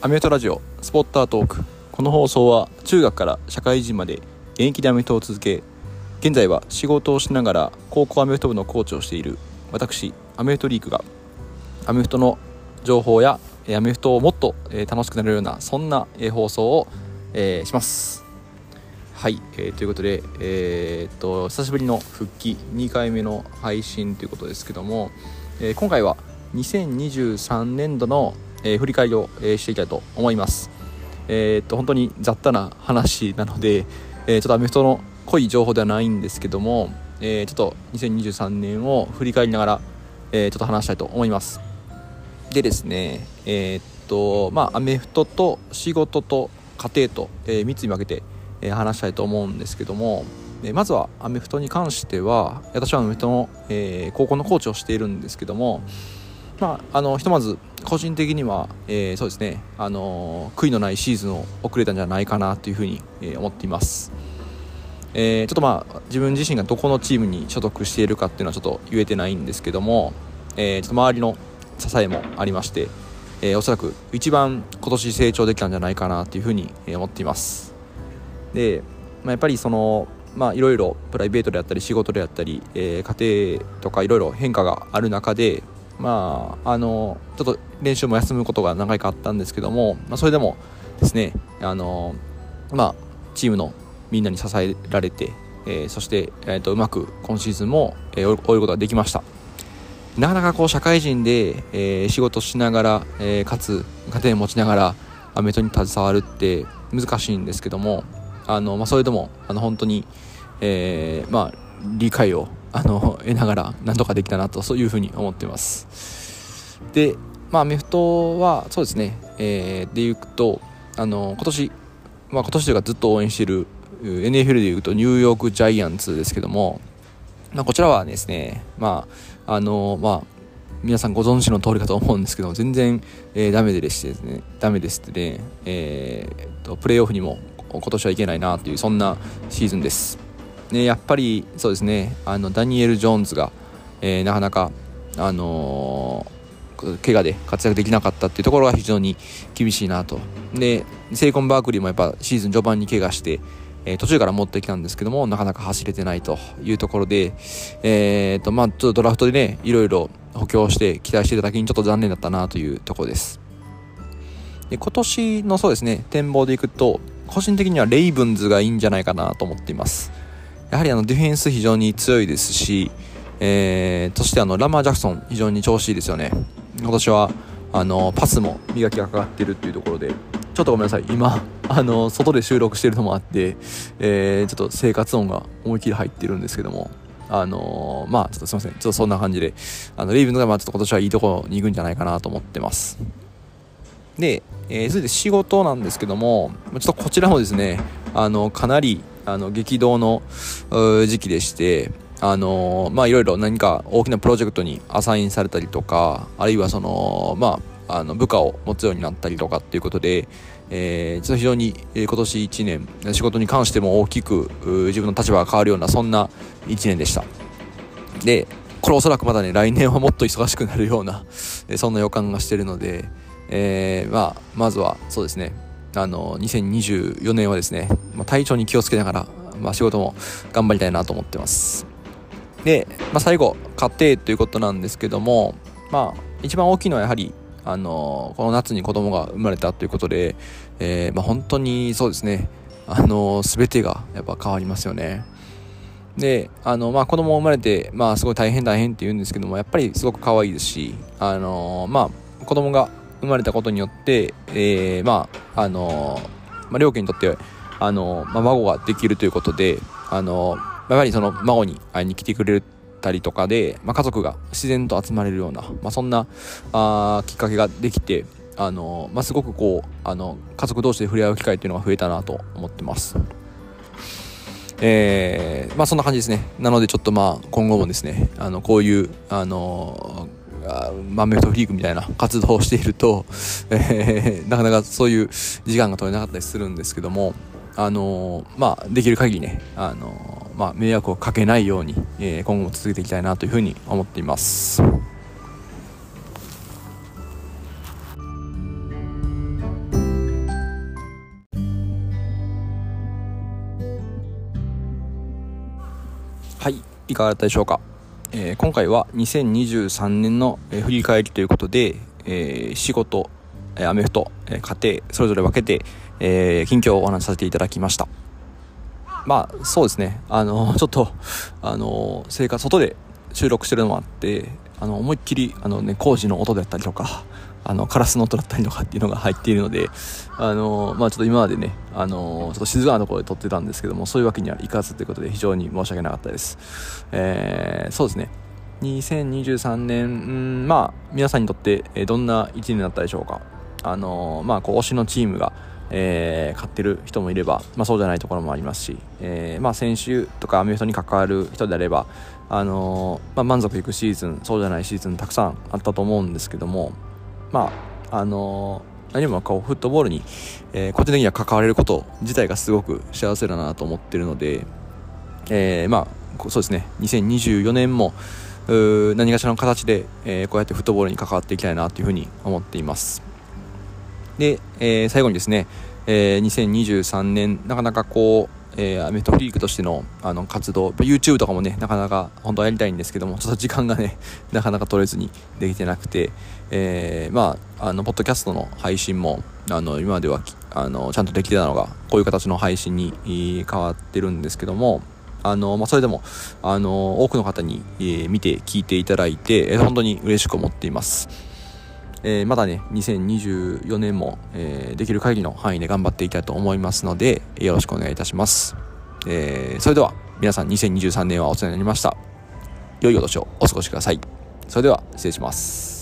アメフトラジオスポッタートーク。この放送は中学から社会人まで現役でアメフトを続け現在は仕事をしながら高校アメフト部のコーチをしている私アメフトリークがアメフトの情報やアメフトをもっと楽しくなれるようなそんな放送をします。はい、えー、ということで、えー、っと久しぶりの復帰2回目の配信ということですけども、えー、今回は2023年度の、えー、振り返りを、えー、していきたいと思います。えー、っと本当に雑多な話なので、え、ちょっとアメフトの濃い情報ではないんですけども、え、ちょっと2023年を振り返りながら、え、ちょっと話したいと思います。でですね、え、っとまあアメフトと仕事と家庭と、えー、3つに分けて、え、話したいと思うんですけども、え、まずはアメフトに関しては私はアメフトの、え、高校のコーチをしているんですけども、まあ、あのひとまず個人的には、えー、そうですね、あの悔いのないシーズンを送れたんじゃないかなというふうに、えー、思っています。えー、ちょっとまあ自分自身がどこのチームに所属しているかっていうのはちょっと言えてないんですけども、えー、ちょっと周りの支えもありまして、えー、おそらく一番今年成長できたんじゃないかなというふうに思っていますで、まあ、やっぱりそのまあいろいろプライベートであったり仕事であったり、えー、家庭とかいろいろ変化がある中でまあ、あのちょっと練習も休むことが何回かあったんですけども、まあ、それでもですねあの、まあ、チームのみんなに支えられて、えー、そして、えーと、うまく今シーズンも、えー、終えることができました。なかなかこう社会人で、えー、仕事しながら、えー、かつ家庭を持ちながらアメトに携わるって難しいんですけどもあの、まあ、それでもあの本当に、えーまあ、理解をあの得ながら何とかできたなとそういうふうに思っています。でまあアメフトはそうですね、えー、でいうとあの今年、まあ、今年というかずっと応援している NFL でいうとニューヨークジャイアンツですけども、まあ、こちらはですねまああのまあ皆さんご存知の通りかと思うんですけど全然、えー、ダメでしてですねダメですってね、えー、とプレーオフにも今年はいけないなというそんなシーズンです。ね、やっぱりそうですねあのダニエル・ジョーンズが、えー、なかなか、あのー、怪我で活躍できなかったっていうところが非常に厳しいなと。でセイコン・バークリーもやっぱシーズン序盤に怪我して、えー、途中から持ってきたんですけどもなかなか走れてないというところで、えーとまあ、ちょっとドラフトでねいろいろ補強して期待していただけにちょっと残念だったなというところです。で今年のそうですね展望でいくと個人的にはレイブンズがいいんじゃないかなと思っています。やはりあのディフェンス非常に強いですし、えー、そしてあのラマー・ジャクソン非常に調子いいですよね。今年はあのパスも磨きがかかってるっていうところでちょっとごめんなさい。今あの外で収録してるのもあって、えー、ちょっと生活音が思いっきり入ってるんですけどもあのー、まあちょっとすいません。ちょっとそんな感じであのレイブンがまあちょっと今年はいいところに行くんじゃないかなと思ってます。で、えー、それで仕事なんですけどもちょっとこちらもですねあのかなりあの激動の時期でしてあのまあいろいろ何か大きなプロジェクトにアサインされたりとかあるいはそのまああの部下を持つようになったりとかっていうことで、えー、ちょっと非常に今年1年仕事に関しても大きく自分の立場が変わるようなそんな1年でした。でこれおそらくまだね来年はもっと忙しくなるようなそんな予感がしてるので、えー、まあまずはそうですねあの2024年はですね、まあ、体調に気をつけながら、まあ、仕事も頑張りたいなと思ってます。で、まあ、最後家庭ということなんですけどもまあ一番大きいのはやはりあのこの夏に子供が生まれたということで、えー、まあ、本当にそうですね。あの全てがやっぱ変わりますよね。であの、まあ、子供生まれて、まあ、すごい大変大変って言うんですけどもやっぱりすごく可愛いですしあのまあ子供が生まれたことによって、えー、まあ、あのまあ、両家にとって、あのまあ、孫ができるということで、あのやはりその孫に会いに来てくれたりとかで、まあ、家族が自然と集まれるような、まあ、そんなあきっかけができて、あのまあ、すごくこうあの家族同士で触れ合う機会っていうのが増えたなと思ってます。えー、まあそんな感じですね。なのでちょっとまあ今後もですね、あのこういうあのマンメフトフリークみたいな活動をしていると、えー、なかなかそういう時間が取れなかったりするんですけども、あのー、まあ、できる限りね、あの、まあ、迷惑をかけないように、えー、今後も続けていきたいなというふうに思っています。はい、いかがだったでしょうか。えー、今回は2023年の、え、振り返りということで、えー、仕事、え、アメフト、え、家庭それぞれ分けて、えー、近況をお話しさせていただきました。まあそうですね。あの ちょっとあの生活外で収録してるのもあってあの思いっきりあの、ね、工事の音だったりとかあのカラスの音だったりとかっていうのが入っているのであの、まあ、ちょっと今までねあのちょっと静かなところで撮ってたんですけどもそういうわけにはいかずということで非常に申し訳なかったです、えー、そうですね。2023年、んまあ、皆さんにとってどんな1年になったでしょうか。あのまあ、こう推しのチームがえー、買ってる人もいれば、まあ、そうじゃないところもありますし、えーまあ、選手とかアメフトに関わる人であれば、あのー、まあ、満足いくシーズンそうじゃないシーズンたくさんあったと思うんですけども、まああのー、何もこうフットボールに、えー、個人的には関われること自体がすごく幸せだなと思ってるので、えー、まあそうですね2024年も何かしらの形で、えー、こうやってフットボールに関わっていきたいなというふうに思っています。で、えー、最後にですね、えー、2023年なかなかこう、えー、アメフトフリークとしてのあの活動 YouTube とかもねなかなか本当はやりたいんですけどもちょっと時間がね なかなか取れずにできてなくて、えー、まああのポッドキャストの配信もあの今まではあのちゃんとできてたのがこういう形の配信に変わってるんですけどもあのまあ、それでもあの多くの方に、えー、見て聞いていただいて、えー、本当に嬉しく思っています。えー、まだね、2024年も、えー、できる限りの範囲で頑張っていきたいと思いますので、よろしくお願いいたします。えー、それでは、皆さん2023年はお世話になりました。良いお年をお過ごしください。それでは、失礼します。